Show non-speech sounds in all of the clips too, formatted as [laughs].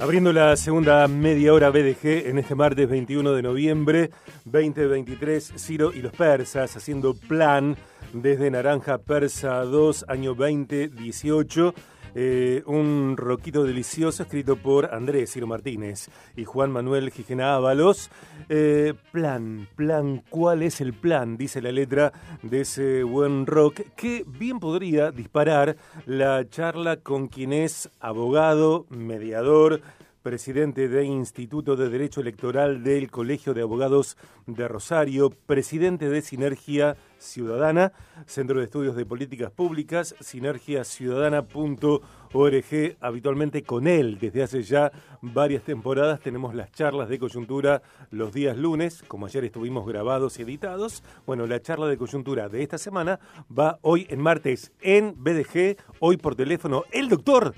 Abriendo la segunda media hora BDG en este martes 21 de noviembre 2023, Ciro y los persas haciendo plan desde Naranja Persa 2, año 2018. Eh, un roquito delicioso escrito por Andrés Ciro Martínez y Juan Manuel Gijena Ábalos. Eh, plan, plan, ¿cuál es el plan? Dice la letra de ese buen rock que bien podría disparar la charla con quien es abogado, mediador, presidente del Instituto de Derecho Electoral del Colegio de Abogados de Rosario, presidente de Sinergia Ciudadana, Centro de Estudios de Políticas Públicas, sinergiaciudadana.org. Habitualmente con él, desde hace ya varias temporadas, tenemos las charlas de coyuntura los días lunes, como ayer estuvimos grabados y editados. Bueno, la charla de coyuntura de esta semana va hoy en martes en BDG, hoy por teléfono, el doctor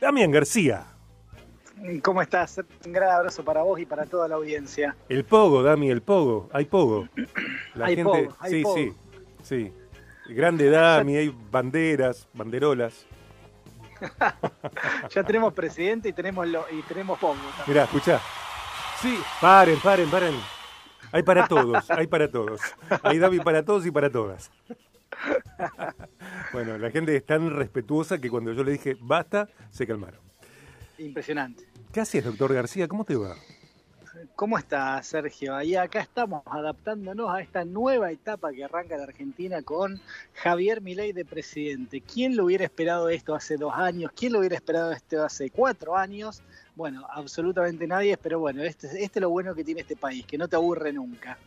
Damián García. ¿Cómo estás? Un gran abrazo para vos y para toda la audiencia. El pogo, Dami, el pogo. Hay pogo. La hay gente, pogo, hay sí, pogo. sí, sí. Grande Dami, hay banderas, banderolas. [laughs] ya tenemos presidente y tenemos lo, y tenemos pogo. Mirá, escuchá. Sí, paren, paren, paren. Hay para todos, hay para todos. Hay Dami para todos y para todas. [laughs] bueno, la gente es tan respetuosa que cuando yo le dije basta, se calmaron. Impresionante. ¿Qué haces, doctor García? ¿Cómo te va? ¿Cómo está, Sergio? Y acá estamos adaptándonos a esta nueva etapa que arranca la Argentina con Javier Milei de presidente. ¿Quién lo hubiera esperado esto hace dos años? ¿Quién lo hubiera esperado esto hace cuatro años? Bueno, absolutamente nadie, pero bueno, este, este es lo bueno que tiene este país, que no te aburre nunca.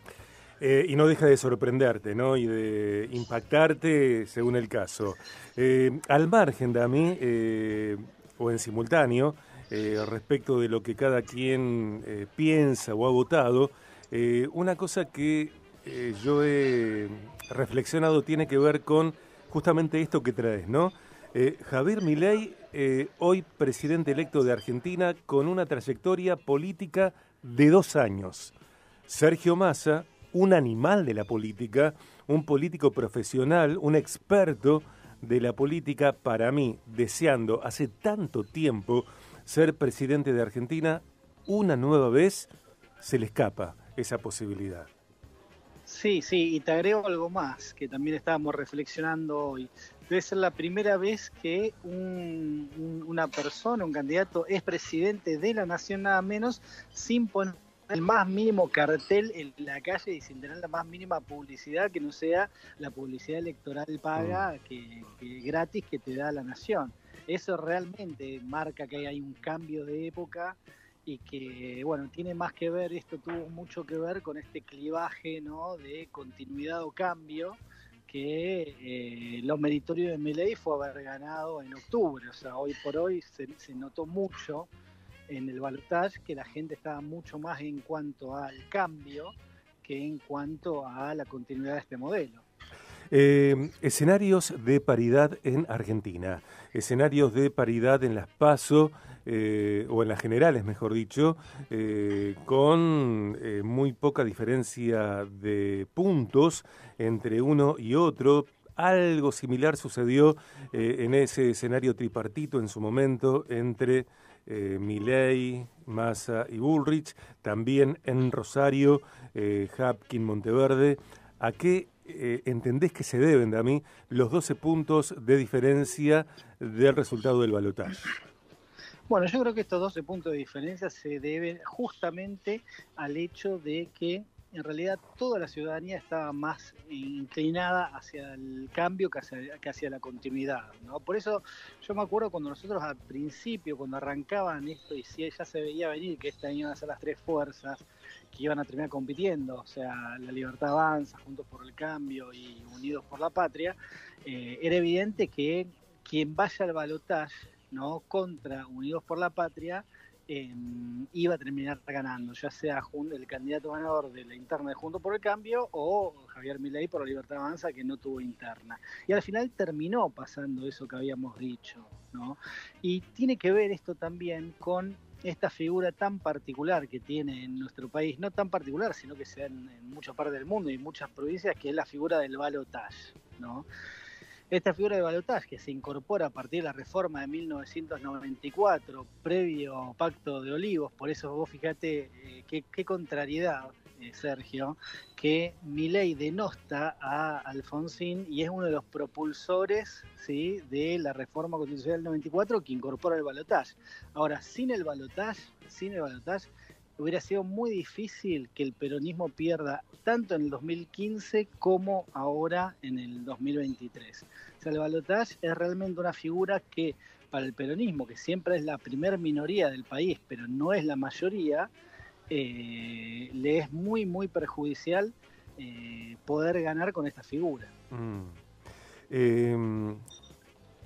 Eh, y no deja de sorprenderte, ¿no? Y de impactarte según el caso. Eh, al margen de a mí, eh, o en simultáneo, eh, respecto de lo que cada quien eh, piensa o ha votado, eh, una cosa que yo he reflexionado tiene que ver con justamente esto que traes, ¿no? Javier Milei, hoy presidente electo de Argentina, con una trayectoria política de dos años. Sergio Massa, un animal de la política, un político profesional, un experto de la política, para mí, deseando hace tanto tiempo ser presidente de Argentina, una nueva vez se le escapa esa posibilidad. Sí, sí, y te agrego algo más, que también estábamos reflexionando hoy. Debe ser la primera vez que un, un, una persona, un candidato, es presidente de la nación nada menos, sin poner el más mínimo cartel en la calle y sin tener la más mínima publicidad que no sea la publicidad electoral paga Mm. que, que gratis que te da la nación. Eso realmente marca que hay un cambio de época y que, bueno, tiene más que ver, esto tuvo mucho que ver con este clivaje, ¿no? De continuidad o cambio que eh, lo meritorio de Milei fue haber ganado en octubre. O sea, hoy por hoy se, se notó mucho en el balotaje que la gente estaba mucho más en cuanto al cambio que en cuanto a la continuidad de este modelo. Eh, escenarios de paridad en Argentina, escenarios de paridad en las PASO, eh, o en las generales, mejor dicho, eh, con eh, muy poca diferencia de puntos entre uno y otro. Algo similar sucedió eh, en ese escenario tripartito en su momento entre eh, Milei, Massa y Bullrich, también en Rosario, eh, Hapkin, Monteverde. ¿A qué eh, entendés que se deben, de mí, los 12 puntos de diferencia del resultado del balotaje? Bueno, yo creo que estos 12 puntos de diferencia se deben justamente al hecho de que en realidad toda la ciudadanía estaba más inclinada hacia el cambio que hacia, que hacia la continuidad. ¿no? Por eso yo me acuerdo cuando nosotros al principio, cuando arrancaban esto y si ya se veía venir que este año iban a ser las tres fuerzas que iban a terminar compitiendo, o sea, la libertad avanza, Juntos por el Cambio y Unidos por la Patria, eh, era evidente que quien vaya al balotaje ¿no? contra Unidos por la Patria eh, iba a terminar ganando, ya sea el candidato ganador de la interna de Juntos por el Cambio o Javier Milei por la Libertad Avanza que no tuvo interna. Y al final terminó pasando eso que habíamos dicho. ¿no? Y tiene que ver esto también con esta figura tan particular que tiene en nuestro país, no tan particular, sino que se da en, en partes del mundo y en muchas provincias, que es la figura del balotage. ¿no? Esta figura de balotaje se incorpora a partir de la reforma de 1994, previo pacto de olivos, por eso vos fíjate eh, qué, contrariedad, eh, Sergio, que Milei denosta a Alfonsín y es uno de los propulsores ¿sí? de la reforma constitucional del 94 que incorpora el balotaje. Ahora, sin el balotaje, sin el balotaje, hubiera sido muy difícil que el peronismo pierda tanto en el 2015 como ahora en el 2023. O sea, el balotaje es realmente una figura que para el peronismo, que siempre es la primer minoría del país, pero no es la mayoría, eh, le es muy, muy perjudicial eh, poder ganar con esta figura. Mm. Em,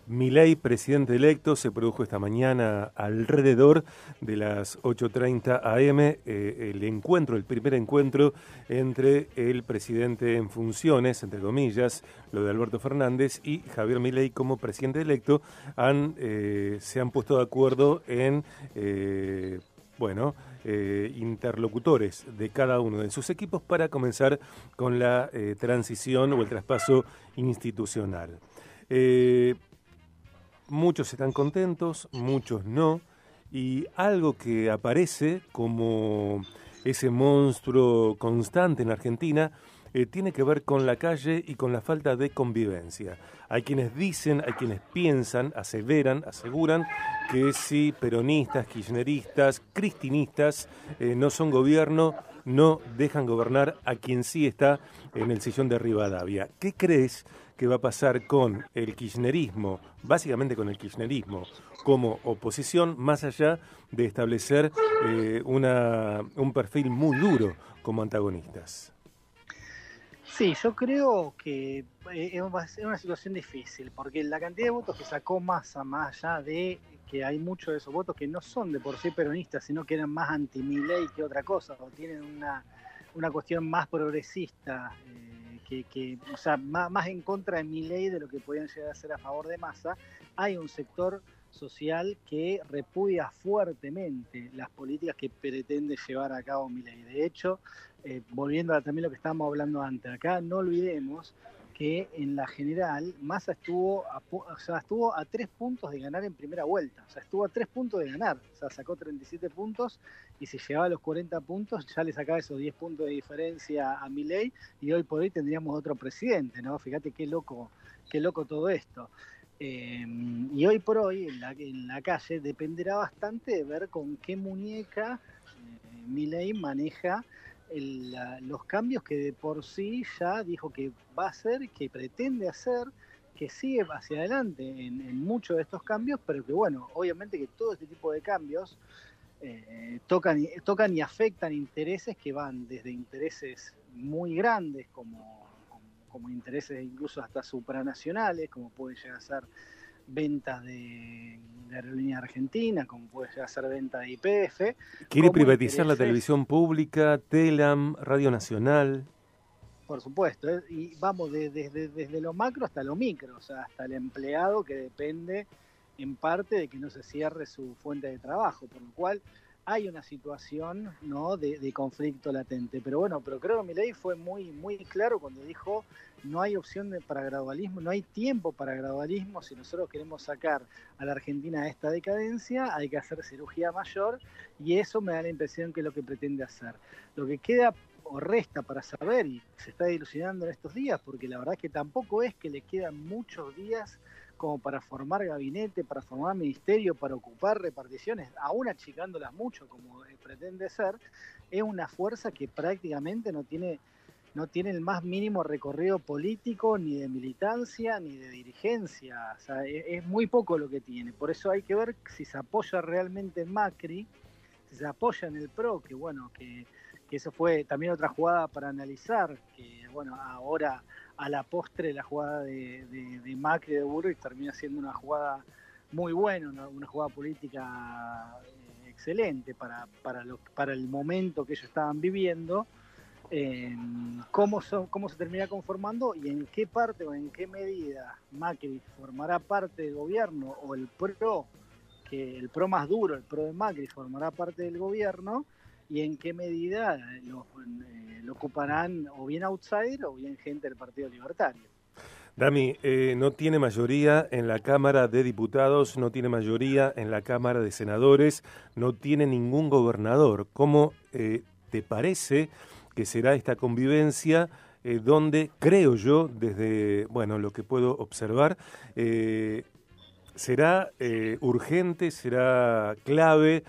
Milei, presidente electo, se produjo esta mañana alrededor de las 8.30 am eh, el encuentro, el primer encuentro entre el presidente en funciones, entre comillas, lo de Alberto Fernández, y Javier Milei como presidente electo, han, eh, se han puesto de acuerdo en, eh, bueno, interlocutores de cada uno de sus equipos para comenzar con la transición o el traspaso institucional. Muchos están contentos, muchos no, y algo que aparece como ese monstruo constante en Argentina eh, tiene que ver con la calle y con la falta de convivencia. Hay quienes dicen, hay quienes piensan, aseveran, aseguran que si peronistas, kirchneristas, cristinistas eh, no son gobierno, no dejan gobernar a quien sí está en el sillón de Rivadavia. ¿Qué crees que va a pasar con el kirchnerismo, básicamente con el kirchnerismo, como oposición, más allá de establecer eh, una, un perfil muy duro como antagonistas? Sí, yo creo que eh, es una situación difícil, porque la cantidad de votos que sacó Massa, más allá de que hay muchos de esos votos que no son de por sí peronistas, sino que eran más anti-Milei que otra cosa, o tienen una, una cuestión más progresista, eh, que, o sea, más, más, en contra de Milei de lo que podían llegar a ser a favor de Massa, hay un sector social que repudia fuertemente las políticas que pretende llevar a cabo Milei. De hecho, eh, volviendo a también lo que estábamos hablando antes, acá no olvidemos que en la general Massa estuvo a, o sea, estuvo a tres puntos de ganar en primera vuelta, o sea, estuvo a tres puntos de ganar, o sea, sacó 37 puntos y si llegaba a los 40 puntos ya le sacaba esos 10 puntos de diferencia a Milei y hoy por hoy tendríamos otro presidente, ¿no? Fíjate qué loco, qué loco todo esto. Eh, y hoy por hoy en la, en la, calle dependerá bastante de ver con qué muñeca eh, maneja los cambios que de por sí ya dijo que va a hacer, que pretende hacer, que sigue hacia adelante en, muchos de estos cambios, pero que bueno, obviamente que todo este tipo de cambios eh, tocan, tocan y afectan intereses que van desde intereses muy grandes como, como intereses incluso hasta supranacionales, como puede llegar a ser ventas de, aerolínea argentina, como puede ser hacer venta de IPF. ¿Quiere privatizar la televisión pública, Telam, Radio Nacional? Por supuesto, ¿eh? y vamos desde, desde lo macro hasta lo micro, o sea, hasta el empleado que depende en parte de que no se cierre su fuente de trabajo, por lo cual hay una situación ¿no? de, conflicto latente. Pero bueno, pero creo que mi ley fue muy, muy claro cuando dijo no hay opción para gradualismo, no hay tiempo para gradualismo. Si nosotros queremos sacar a la Argentina de esta decadencia, hay que hacer cirugía mayor y eso me da la impresión que es lo que pretende hacer. Lo que queda o resta para saber y se está dilucidando en estos días, porque la verdad es que tampoco es que le quedan muchos días como para formar gabinete, para formar ministerio, para ocupar reparticiones, aún achicándolas mucho como eh, pretende ser, es una fuerza que prácticamente no tiene, no tiene el más mínimo recorrido político, ni de militancia, ni de dirigencia. O sea, e, es, muy poco lo que tiene. Por eso hay que ver si se apoya realmente en Macri, si se apoya en el PRO, que bueno, que, que eso fue también otra jugada para analizar, que bueno, ahora a la postre la jugada de, de, Macri de Burris termina siendo una jugada muy buena, una, jugada política eh, excelente para, para, lo, para el momento que ellos estaban viviendo. Cómo, cómo se termina conformando y en qué parte o en qué medida Macri formará parte del gobierno o el PRO, que el PRO más duro, el PRO de Macri, formará parte del gobierno y en qué medida lo, eh, lo ocuparán o bien outsider o bien gente del Partido Libertario. Dami, eh, no tiene mayoría en la Cámara de Diputados, no tiene mayoría en la Cámara de Senadores, no tiene ningún gobernador. ¿Cómo eh, te parece que será esta convivencia donde, creo yo, desde bueno lo que puedo observar, será urgente, será clave?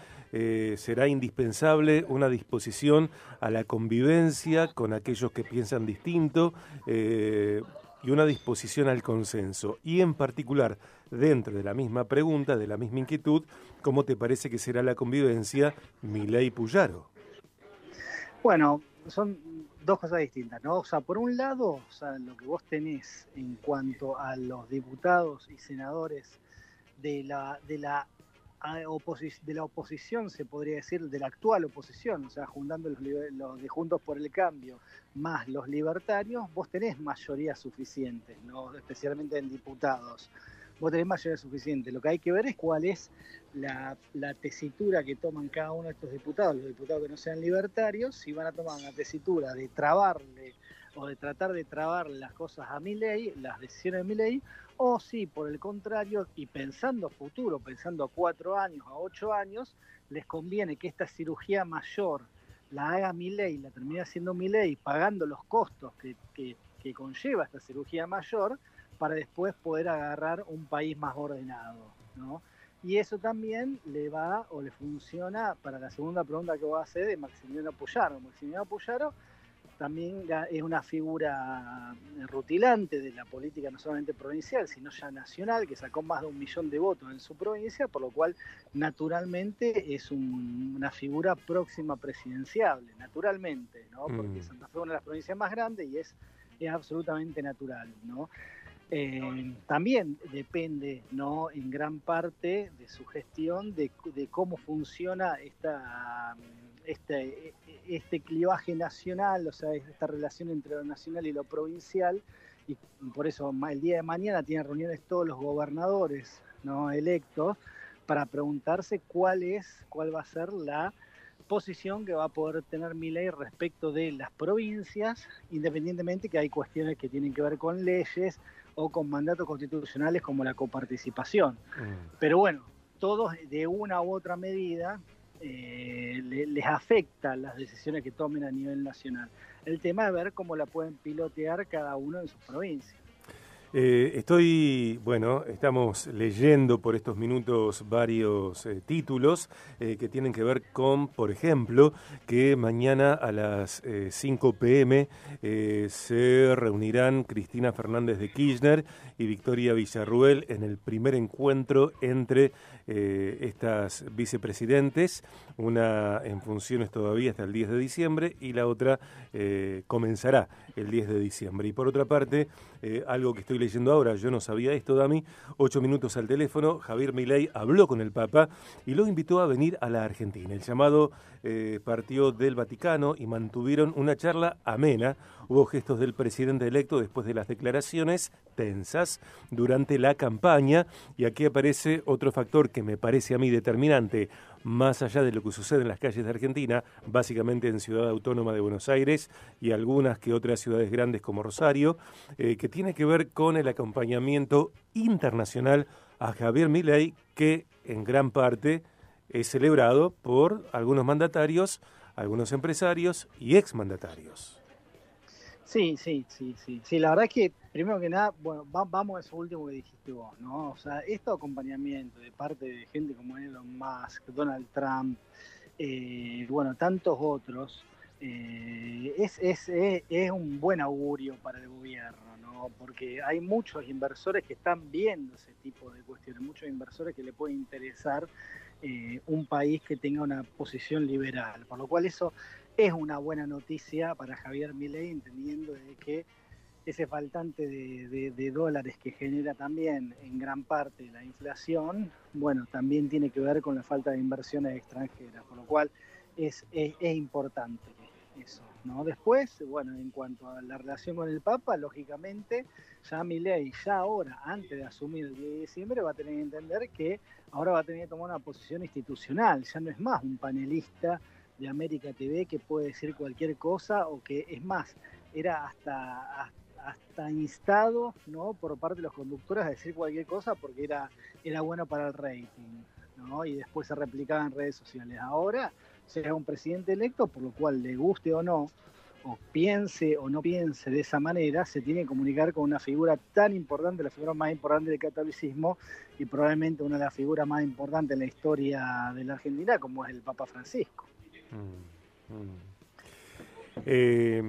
Será indispensable una disposición a la convivencia con aquellos que piensan distinto, y una disposición al consenso. Y en particular, dentro de la misma pregunta, de la misma inquietud, ¿cómo te parece que será la convivencia Milei-Puyaro? Bueno, son dos cosas distintas, ¿no? O sea, por un lado, o sea, lo que vos tenés en cuanto a los diputados y senadores de la, de la de la oposición, se podría decir, de la actual oposición, o sea, juntando los, los, de Juntos por el Cambio más los libertarios, vos tenés mayoría suficiente, ¿no? especialmente en diputados. Vos tenés mayoría suficiente. Lo que hay que ver es cuál es la, la, tesitura que toman cada uno de estos diputados, los diputados que no sean libertarios, si van a tomar una tesitura de trabarle o de tratar de trabar las cosas a mi ley, las decisiones de mi ley, o si por el contrario, y pensando futuro, pensando a cuatro años, a ocho años, les conviene que esta cirugía mayor la haga mi ley, la termine haciendo mi ley, pagando los costos que, conlleva esta cirugía mayor, para después poder agarrar un país más ordenado, ¿no? Y eso también le va o le funciona para la segunda pregunta que voy a hacer de Maximiliano Puyaro. Maximiliano Puyaro también es una figura rutilante de la política no solamente provincial, sino ya nacional, que sacó más de un millón de votos en su provincia, por lo cual naturalmente es una figura próxima presidenciable, naturalmente, ¿no? Porque mm. Santa Fe es una de las provincias más grandes y es, es absolutamente natural, ¿no? Eh, también depende, ¿no? En gran parte de su gestión, de, de cómo funciona esta este, este clivaje nacional, o sea, esta relación entre lo nacional y lo provincial, y por eso el día de mañana tienen reuniones todos los gobernadores ¿no? electos para preguntarse cuál es, cuál va a ser la posición que va a poder tener mi ley respecto de las provincias, independientemente que hay cuestiones que tienen que ver con leyes o con mandatos constitucionales como la coparticipación. Mm. Pero bueno, todos de una u otra medida eh, les afecta las decisiones que tomen a nivel nacional. El tema es ver cómo la pueden pilotear cada uno en sus provincias. Eh, estoy, bueno, estamos leyendo por estos minutos varios eh, títulos eh, que tienen que ver con, por ejemplo, que mañana a las 5 pm se reunirán Cristina Fernández de Kirchner y Victoria Villarruel en el primer encuentro entre estas vicepresidentes, una en funciones todavía hasta el 10 de diciembre y la otra comenzará el 10 de diciembre. Y por otra parte, algo que estoy leyendo ahora, yo no sabía esto, Dami, ocho minutos al teléfono, Javier Milei habló con el Papa y lo invitó a venir a la Argentina. El llamado eh, partió del Vaticano y mantuvieron una charla amena. Hubo gestos del presidente electo después de las declaraciones tensas durante la campaña y aquí aparece otro factor que me parece a mí determinante más allá de lo que sucede en las calles de Argentina, básicamente en Ciudad Autónoma de Buenos Aires y algunas que otras ciudades grandes como Rosario, eh, que tiene que ver con el acompañamiento internacional a Javier Milei, que en gran parte es celebrado por algunos mandatarios, algunos empresarios y exmandatarios. Sí, sí, sí, sí. Sí, la verdad es que, primero que nada, bueno, vamos a eso último que dijiste vos, ¿no? O sea, este acompañamiento de parte de gente como Elon Musk, Donald Trump, eh, bueno, tantos otros, eh, es, es, es, un buen augurio para el gobierno, ¿no? Porque hay muchos inversores que están viendo ese tipo de cuestiones, muchos inversores que le puede interesar eh, un país que tenga una posición liberal, por lo cual eso es una buena noticia para Javier Milei, entendiendo de que ese faltante de, dólares que genera también en gran parte la inflación, bueno, también tiene que ver con la falta de inversiones extranjeras, con lo cual es, es, importante eso. ¿no? Después, bueno, en cuanto a la relación con el Papa, lógicamente, ya Milei, ya ahora, antes de asumir el 10 de diciembre, va a tener que entender que ahora va a tener que tomar una posición institucional, ya no es más un panelista de América TV que puede decir cualquier cosa o que es más, era hasta, hasta instado ¿no? por parte de los conductores a decir cualquier cosa porque era, era bueno para el rating. ¿no? Y después se replicaba en redes sociales. Ahora sea un presidente electo, por lo cual le guste o no, o piense o no piense de esa manera, se tiene que comunicar con una figura tan importante, la figura más importante del catolicismo y probablemente una de las figuras más importantes en la historia de la Argentina, como es el Papa Francisco. Mm, mm. Eh,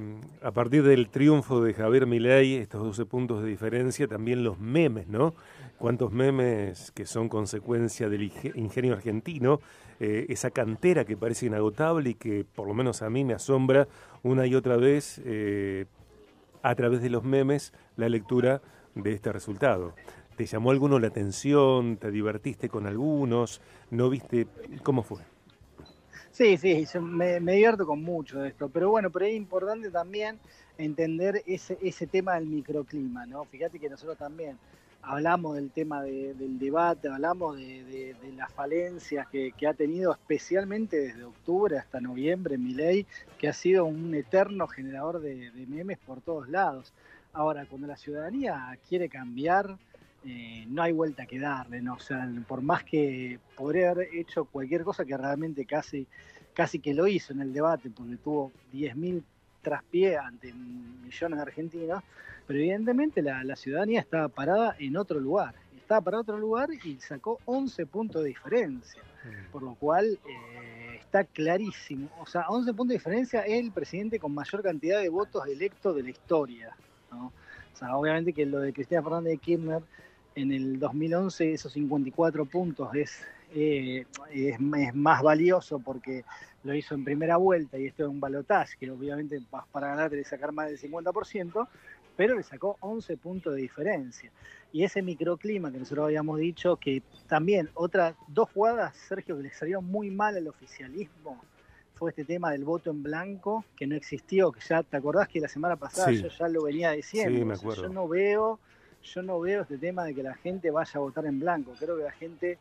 a partir del triunfo de Javier Milei, estos 12 puntos de diferencia, también los memes, ¿no? Cuántos memes que son consecuencia del ingenio argentino, eh, esa cantera que parece inagotable y que por lo menos a mí me asombra una y otra vez eh, a través de los memes la lectura de este resultado. ¿Te llamó alguno la atención? ¿Te divertiste con algunos? ¿No viste cómo fue? Sí, sí, me, divierto con mucho de esto, pero bueno, pero es importante también entender ese, ese tema del microclima, ¿no? Fíjate que nosotros también hablamos del tema del debate, hablamos de, las falencias que, ha tenido especialmente desde octubre hasta noviembre mi ley, que ha sido un eterno generador de, memes por todos lados. Ahora, cuando la ciudadanía quiere cambiar, eh, no hay vuelta que darle, ¿no? O sea, por más que podría haber hecho cualquier cosa que realmente casi, casi que lo hizo en el debate, porque tuvo 10.000 traspié ante millones de argentinos, pero evidentemente la, ciudadanía estaba parada en otro lugar. Estaba para otro lugar y sacó 11 puntos de diferencia, mm. por lo cual eh, está clarísimo. O sea, 11 puntos de diferencia es el presidente con mayor cantidad de votos electos de la historia. ¿no? O sea, obviamente que lo de Cristina Fernández de Kirchner en el 2011 esos 54 puntos es, eh, es, más valioso porque lo hizo en primera vuelta y esto es un balotaje que obviamente para ganar debe sacar más del 50%, pero le sacó 11 puntos de diferencia. Y ese microclima que nosotros habíamos dicho, que también otras dos jugadas, Sergio, que le salieron muy mal al oficialismo, fue este tema del voto en blanco, que no existió, que ya, ¿te acordás que la semana pasada yo ya lo venía diciendo? Sí, me acuerdo. yo no veo yo no veo este tema de que la gente vaya a votar en blanco. Creo que la gente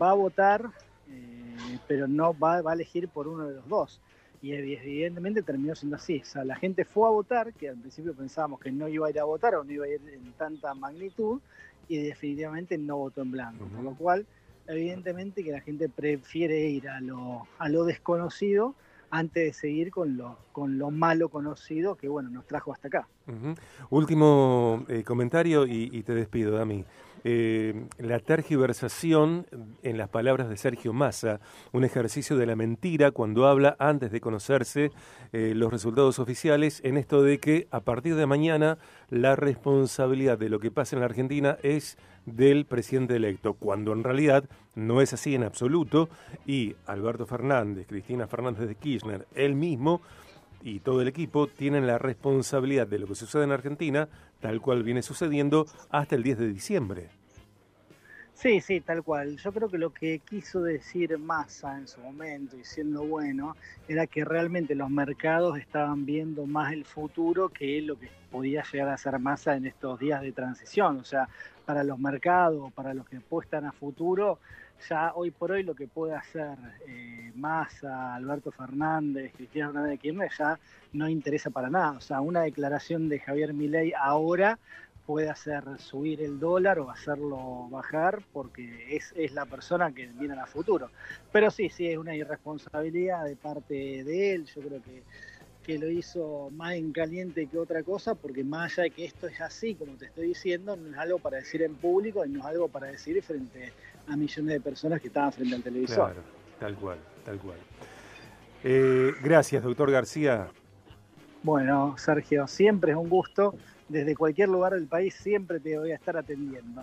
va a votar, eh, pero no va, a elegir por uno de los dos. Y evidentemente terminó siendo así. O sea, la gente fue a votar, que al principio pensábamos que no iba a ir a votar o no iba a ir en tanta magnitud, y definitivamente no votó en blanco. Por lo cual, evidentemente que la gente prefiere ir a lo, a lo desconocido antes de seguir con lo, con lo malo conocido que bueno nos trajo hasta acá. Último eh, comentario y, te despido, Dami. Eh, la tergiversación en las palabras de Sergio Massa, un ejercicio de la mentira cuando habla antes de conocerse eh, los resultados oficiales, en esto de que a partir de mañana la responsabilidad de lo que pasa en la Argentina es del presidente electo, cuando en realidad no es así en absoluto y Alberto Fernández, Cristina Fernández de Kirchner, él mismo y todo el equipo tienen la responsabilidad de lo que sucede en Argentina, tal cual viene sucediendo hasta el 10 de diciembre. Sí, sí, tal cual. Yo creo que lo que quiso decir Massa en su momento y siendo bueno era que realmente los mercados estaban viendo más el futuro que lo que podía llegar a ser Massa en estos días de transición. O sea, para los mercados, para los que apuestan a futuro, ya hoy por hoy lo que puede hacer eh, Massa, Alberto Fernández, Cristina Fernández de Kirchner ya no interesa para nada. O sea, una declaración de Javier Milei ahora puede hacer subir el dólar o hacerlo bajar porque es, es la persona que viene a futuro. Pero sí, sí, es una irresponsabilidad de parte de él. Yo creo que, que lo hizo más en caliente que otra cosa porque más allá de que esto es así, como te estoy diciendo, no es algo para decir en público y no es algo para decir frente a millones de personas que estaban frente al televisor. Claro, tal cual, tal cual. Eh, gracias, doctor García. Bueno, Sergio, siempre es un gusto desde cualquier lugar del país siempre te voy a estar atendiendo.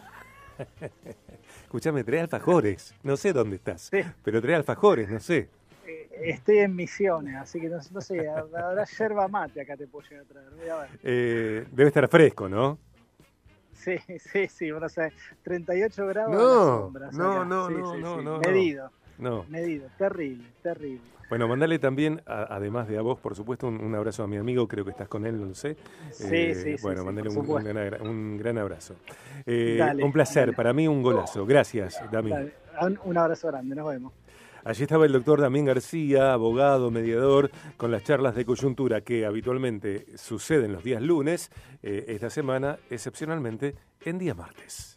[laughs] Escúchame, trae alfajores. No sé dónde estás, pero trae alfajores, no sé. Eh, estoy en misiones, así que no, sé, habrá yerba mate acá te puedo llegar a traer. Voy a ver. Eh, debe estar fresco, ¿no? Sí, sí, sí, bueno, o 38 grados no, No, no, no, no, no, Medido. No. Medido, terrible, terrible. Bueno, mandale también, además de a vos, por supuesto, un, abrazo a mi amigo, creo que estás con él, no lo sé. Sí, sí, sí. Eh, bueno, mandale un, gran, abrazo. Eh, un placer, para mí un golazo. Gracias, Dami. Un, abrazo grande, nos vemos. Allí estaba el doctor Damián García, abogado, mediador, con las charlas de coyuntura que habitualmente suceden los días lunes, eh, esta semana excepcionalmente en día martes.